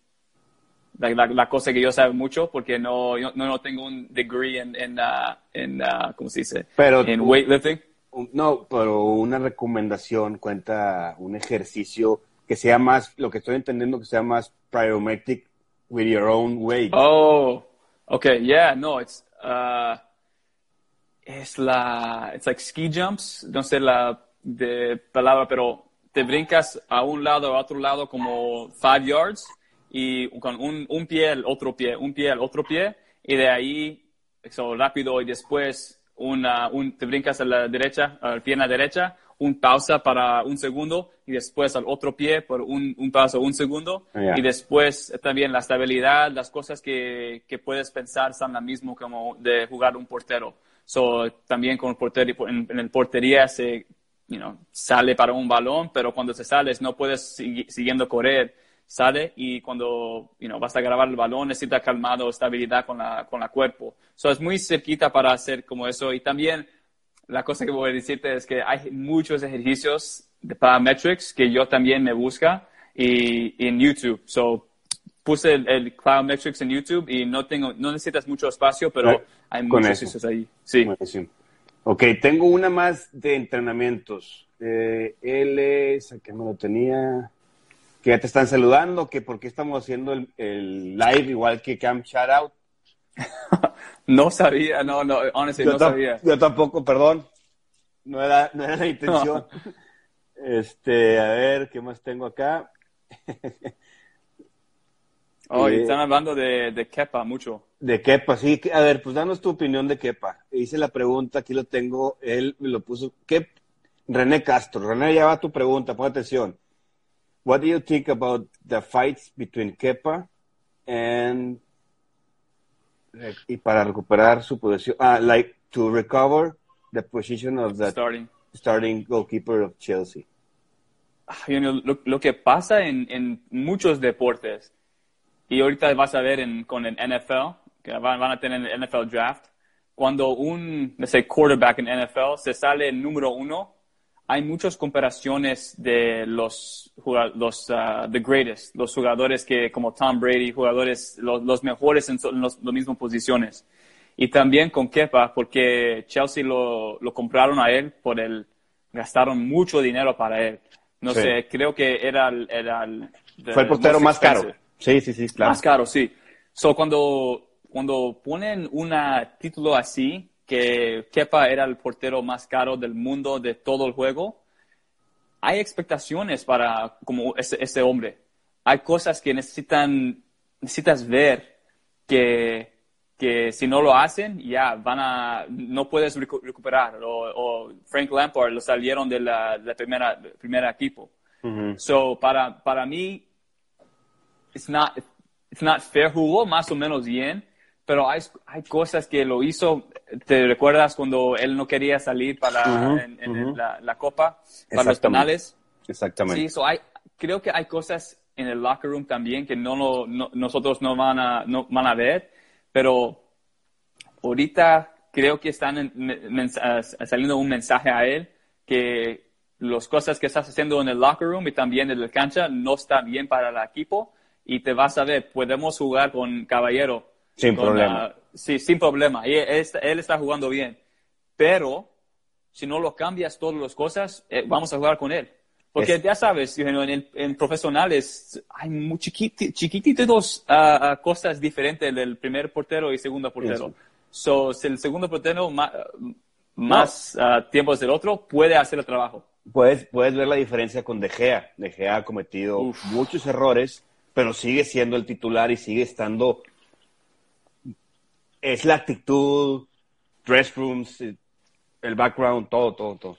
la, la, cosa que yo sé mucho porque no, no, no tengo un degree en, en, uh, en uh, ¿cómo se dice? Pero en weightlifting. No, pero una recomendación cuenta un ejercicio que sea más, lo que estoy entendiendo que sea más plyometric with your own weight. Oh, okay, yeah, no, it's, uh, es la, it's like ski jumps, no sé la de palabra, pero te brincas a un lado a otro lado como five yards y con un, un pie, el otro pie, un pie, el otro pie, y de ahí, eso rápido, y después una, un, te brincas a la derecha, a la pierna derecha, un pausa para un segundo, y después al otro pie por un, un pausa, un segundo, y después también la estabilidad, las cosas que, que puedes pensar son la misma como de jugar un portero. So, también con el portero, en, en el portería se, you know, sale para un balón, pero cuando se sales no puedes seguir, siguiendo correr sale y cuando you know, vas a grabar el balón necesita calmado, estabilidad con la, con la cuerpo. So, es muy cerquita para hacer como eso. Y también la cosa que voy a decirte es que hay muchos ejercicios de parametrics que yo también me busca y, en YouTube. So, puse el, el Cloud Metrics en YouTube y no tengo, no necesitas mucho espacio, pero hay muchos ejercicios ahí. Sí. Ok, tengo una más de entrenamientos. Eh, él es, que me lo tenía que ya te están saludando, que por qué estamos haciendo el, live igual que Camp Shoutout. no sabía, no, no, honestly, no sabía. Yo tampoco, perdón. No era, no era la intención. este, a ver, ¿qué más tengo acá? Oh, están hablando de, de Kepa mucho. De Kepa, sí. A ver, pues danos tu opinión de Kepa. Hice la pregunta, aquí lo tengo, él me lo puso. ¿Qué? René Castro. René, ya va tu pregunta, pon atención. What do you think about the fights between Kepa and y para recuperar su posición, ah, like to recover the position of the starting, starting goalkeeper of Chelsea? Ah, lo, lo, que pasa en, en, muchos deportes, y ahorita vas a ver en, con el NFL, que van, van, a tener el NFL draft, cuando un, no sé, quarterback en NFL se sale el número uno, hay muchas comparaciones de los, los uh, the greatest, los jugadores que como Tom Brady, jugadores los, los mejores en las mismas posiciones. Y también con Kepa, porque Chelsea lo, lo, compraron a él por el, gastaron mucho dinero para él. No sé, creo que era el, era el fue el portero más caro. Sí, sí, sí, claro. Más caro, sí. So cuando cuando ponen un título así que Kepa era el portero más caro del mundo de todo el juego, hay expectaciones para como ese, ese hombre. Hay cosas que necesitan, necesitas ver que, que si no lo hacen, ya van a, no puedes recuperar. O, Frank Lampard lo salieron de la, de primera, primer equipo. So, para, para mí, it's not, it's not fair. Jugó más o menos bien, pero hay, hay cosas que lo hizo. ¿Te recuerdas cuando él no quería salir para en, la, la, copa, para los penales? Exactamente. Sí, hay, creo que hay cosas en el locker room también que no, no nosotros no van, a, no van a ver, pero ahorita creo que están saliendo un mensaje a él que las cosas que estás haciendo en el locker room y también en la cancha no están bien para el equipo y te vas a ver, podemos jugar con Caballero sin problema. sí, sin problema. Y él, está jugando bien. Pero si no lo cambias todas las cosas, eh, vamos a jugar con él. Porque ya sabes, en, en, profesionales hay muy chiquititos uh, uh, cosas diferentes del primer portero y segundo portero. So, si el segundo portero más, más uh, tiempo del otro, puede hacer el trabajo. Puedes, puedes ver la diferencia con De Gea. De Gea ha cometido muchos errores, pero sigue siendo el titular y sigue estando es la actitud, dress rooms, el background, todo, todo, todo.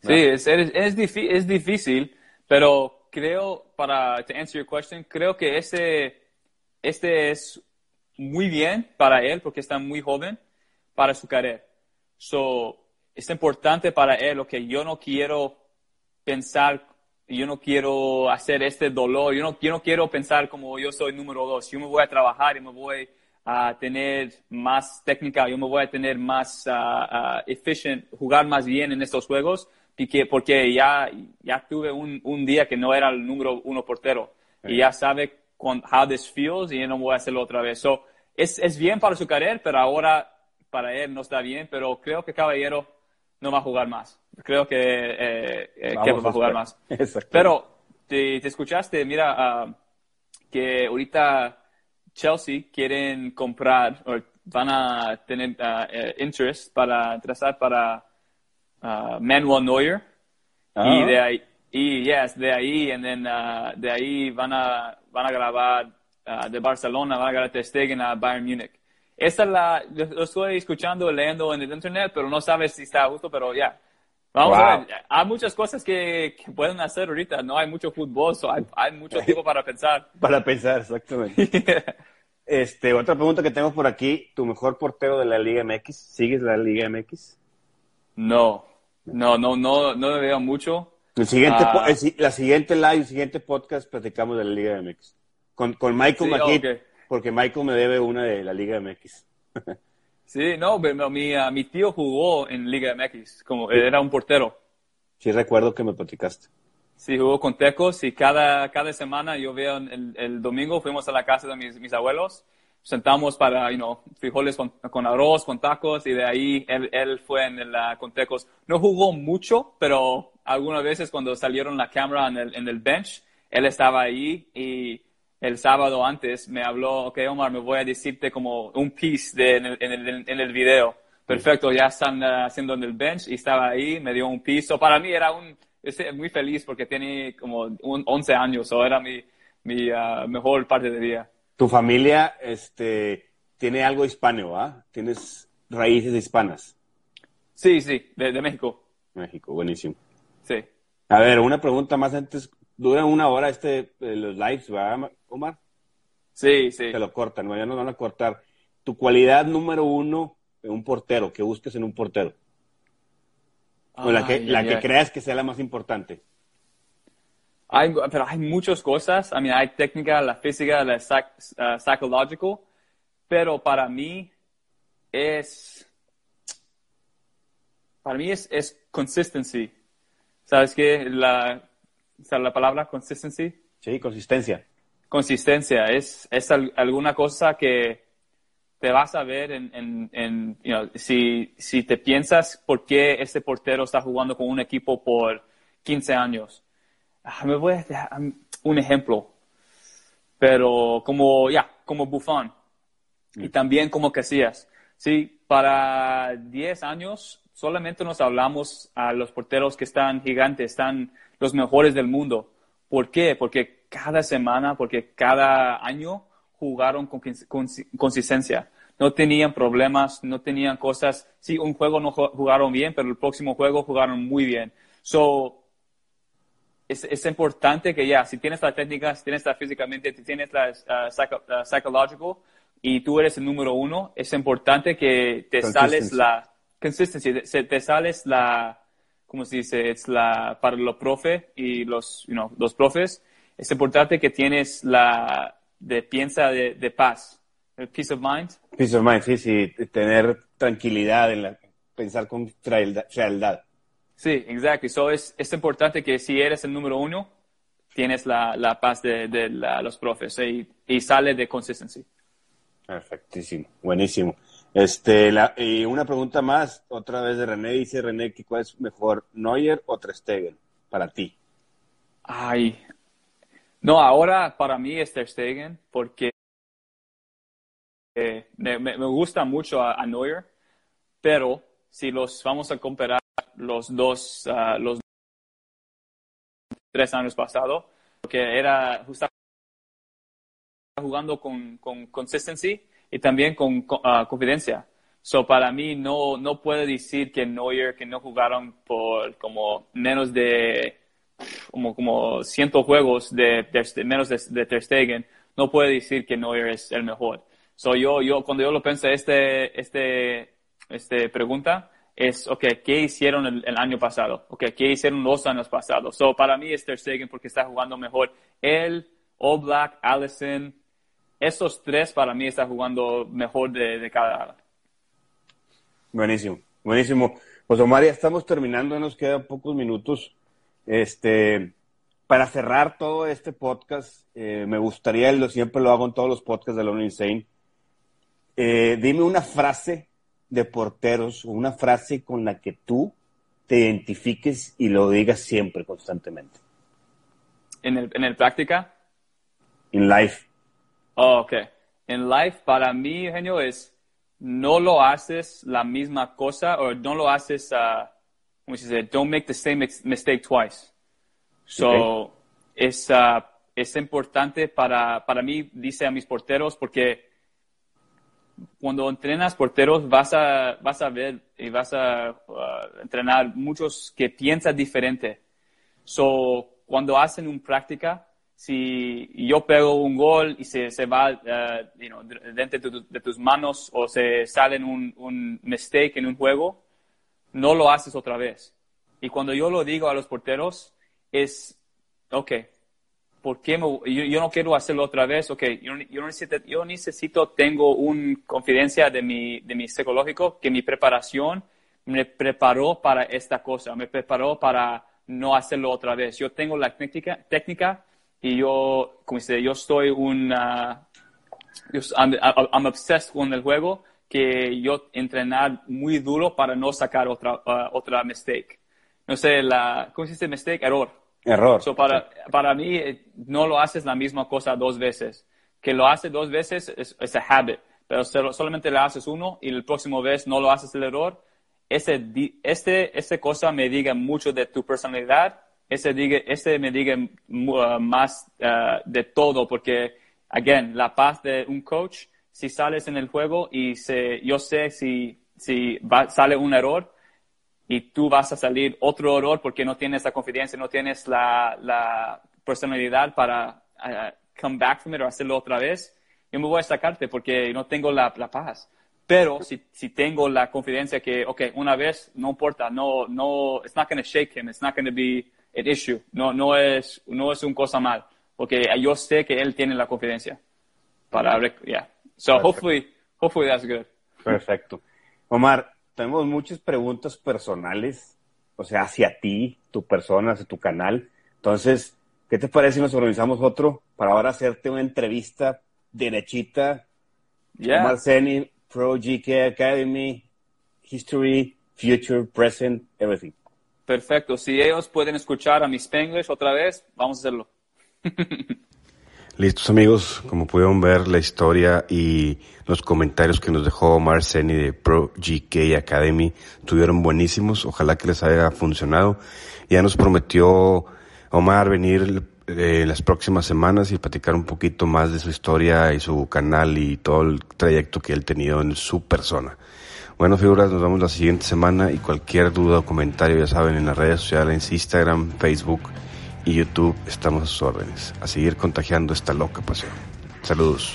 Sí, es, es, es, difícil, pero creo, para to answer your question, creo que este, este es muy bien para él porque está muy joven para su carrera. So, es importante para él lo que yo no quiero pensar, yo no quiero hacer este dolor, yo no, yo no quiero pensar como yo soy número dos, yo me voy a trabajar y me voy a tener más técnica, yo me voy a tener más uh, efficient, jugar más bien en estos juegos, porque, porque ya, ya tuve un, un, día que no era el número uno portero y ya sabe con, how this feels y yo no voy a hacerlo otra vez. So, es, es bien para su carrera, pero ahora para él no está bien, pero creo que Caballero no va a jugar más. Creo que, eh, eh va a jugar más. Pero te, te, escuchaste, mira, uh, que ahorita Chelsea quieren comprar o van a tener uh, eh, interest para trazar para uh, Manuel Neuer. Y ah. de ahí y yes de ahí and then, uh, de ahí van a van a grabar de Barcelona van a grabar Stegen a Bayern Munich esa la lo estoy escuchando leyendo en el internet pero no sabes si está justo pero ya Vamos a ver, hay muchas cosas que, pueden hacer ahorita, no hay mucho fútbol, hay, hay, mucho tiempo para pensar. Para pensar, exactamente. este, otra pregunta que tengo por aquí, ¿tu mejor portero de la Liga MX? ¿Sigues la Liga MX? No, no, no, no, no veo mucho. El siguiente, ah. la siguiente live, el siguiente podcast platicamos de la Liga MX. Con, con Michael sí, porque Michael me debe una de la Liga MX. Sí, no, mi, uh, mi tío jugó en Liga MX, como era un portero. Sí, recuerdo que me platicaste. Sí, jugó con Tecos y cada, cada semana yo veo el, el domingo fuimos a la casa de mis, mis abuelos, sentamos para, you know, frijoles con, con, arroz, con tacos y de ahí él, él fue en el, uh, con Tecos. No jugó mucho, pero algunas veces cuando salieron la cámara en el, en el bench, él estaba ahí y el sábado antes me habló, ok Omar, me voy a decirte como un piece de, en, el, en, el, en el video. Perfecto, ya están uh, haciendo en el bench y estaba ahí, me dio un piso. Para mí era un, muy feliz porque tiene como un 11 años, o era mi, mi ah, mejor parte del día. Tu familia este, tiene algo hispano, ¿ah? ¿Tienes raíces hispanas? Sí, sí, de, México. México, buenísimo. Sí. A ver, una pregunta más antes. Dura una hora este, eh, los lives, ¿verdad, Omar? Sí, sí. Te lo cortan, ya nos van a cortar. Tu cualidad número uno en un portero, que busques en un portero. o la que, la que creas que sea la más importante. Hay, pero hay muchas cosas. I mean, hay técnica, la física, la uh, psicológico, pero para mí es, para mí es, es consistency. ¿Sabes qué? La, ¿sabes la palabra consistency? Sí, consistencia. Consistencia. Es, es alguna cosa que te vas a ver en, en, en you know, si, si te piensas por qué este portero está jugando con un equipo por 15 años. Ah, me voy a dar un ejemplo, pero como, ya, como Buffon y también como Casillas. Sí, para 10 años solamente nos hablamos a los porteros que están gigantes, están los mejores del mundo. ¿Por qué? Porque cada semana, porque cada año jugaron con, consistencia. No tenían problemas, no tenían cosas. Sí, un juego no jugaron bien, pero el próximo juego jugaron muy bien. So, es, es importante que ya, si tienes la técnica, si tienes la físicamente, si tienes la uh, psicológico y tú eres el número uno, es importante que te sales la consistency, te sales la, ¿cómo se dice? Es la, para los profes y los, you know, los profes, es importante que tienes la, de piensa de, de paz, el peace of mind. Peace of mind, sí, sí, tener tranquilidad en la, pensar con frialdad. Sí, exacto. So es, es importante que si eres el número uno, tienes la, la paz de, de los profes y, y, sale de consistency. Perfectísimo, buenísimo. Este, la, y una pregunta más, otra vez de René, dice René, ¿cuál es mejor, Neuer o Trestegen para ti? Ay, no, ahora para mí es Trestegen porque eh, me, gusta mucho a, a Neuer, pero si los vamos a comparar los dos, uh, los tres años pasados, que era justamente jugando con, con consistency y también con uh, confidencia. So, para mí no, no puedo decir que Neuer, que no jugaron por como menos de como, como ciento juegos de, menos de, de Ter Stegen, no puedo decir que Neuer es el mejor. So, yo, yo, cuando yo lo pensé, este, este, este pregunta, es, ok, ¿qué hicieron el, año pasado? Ok, ¿qué hicieron los años pasados? So, para mí es Ter Stegen porque está jugando mejor. Él, Black, Allison, esos tres para mí están jugando mejor de, de cada. Buenísimo, buenísimo. Pues Omar, ya estamos terminando, nos quedan pocos minutos. Este, para cerrar todo este podcast, eh, me gustaría, lo siempre lo hago en todos los podcasts de Lone Insane, eh, dime una frase de porteros, una frase con la que tú te identifiques y lo digas siempre, constantemente. ¿En el, en el práctica? En life. Oh, ok. En life, para mí, genio, es no lo haces la misma cosa o no lo haces, uh, ¿cómo se dice? Don't make the same mistake twice. So, es, uh, es importante para, para mí, dice a mis porteros, porque cuando entrenas porteros vas a, vas a ver y vas a uh, entrenar muchos que piensan diferente. So, cuando hacen una práctica, si yo pego un gol y se, se va uh, dentro de, tus manos o se sale un, un mistake en un juego, no lo haces otra vez. Y cuando yo lo digo a los porteros, es, ok, ¿por qué yo, no quiero hacerlo otra vez? Ok, yo, necesito, yo necesito, tengo una confidencia de mi, de mi psicológico, que mi preparación me preparó para esta cosa, me preparó para no hacerlo otra vez. Yo tengo la técnica, técnica y yo, como dice, yo estoy un, yo, I'm, obsessed con el juego, que yo entrenar muy duro para no sacar otra, uh, otra mistake. No sé, la, ¿cómo se dice mistake? Error Error. para, para mí, eh, no lo haces la misma cosa dos veces. Que lo haces dos veces es, es a habit, pero solamente le haces uno y el próximo vez no lo haces el error. Ese, este, esta cosa me diga mucho de tu personalidad ese, diga, me diga uh, más uh, de todo, porque, again, la paz de un coach, si sales en el juego y se, yo sé si, si va, sale un error y tú vas a salir otro error porque no tienes la confianza, no tienes la, la personalidad para uh, come back from it o hacerlo otra vez, yo me voy a sacarte porque no tengo la, la paz. Pero si, si tengo la confianza que, ok, una vez, no importa, no, no, it's not going to shake him, it's not going to be an issue, no, no es, no es un cosa mal, porque yo sé que él tiene la confianza para, yeah. So hopefully, hopefully that's good. Perfecto. Omar, tenemos muchas preguntas personales, o sea, hacia ti, tu persona, hacia tu canal. Entonces, ¿qué te parece si nos organizamos otro para ahora hacerte una entrevista derechita? Yeah. Omar Seni, Pro GK Academy, History, Future, Present, everything. Perfecto. Si ellos pueden escuchar a mis Spanglish otra vez, vamos a hacerlo. Listos amigos, como pudieron ver la historia y los comentarios que nos dejó Omar Seni de Pro GK Academy estuvieron buenísimos, ojalá que les haya funcionado. Ya nos prometió Omar venir en las próximas semanas y platicar un poquito más de su historia y su canal y todo el trayecto que él ha tenido en su persona. Bueno, figuras, nos vemos la siguiente semana y cualquier duda o comentario, ya saben, en las redes sociales, Instagram, Facebook y YouTube, estamos a sus órdenes. A seguir contagiando esta loca pasión. Saludos.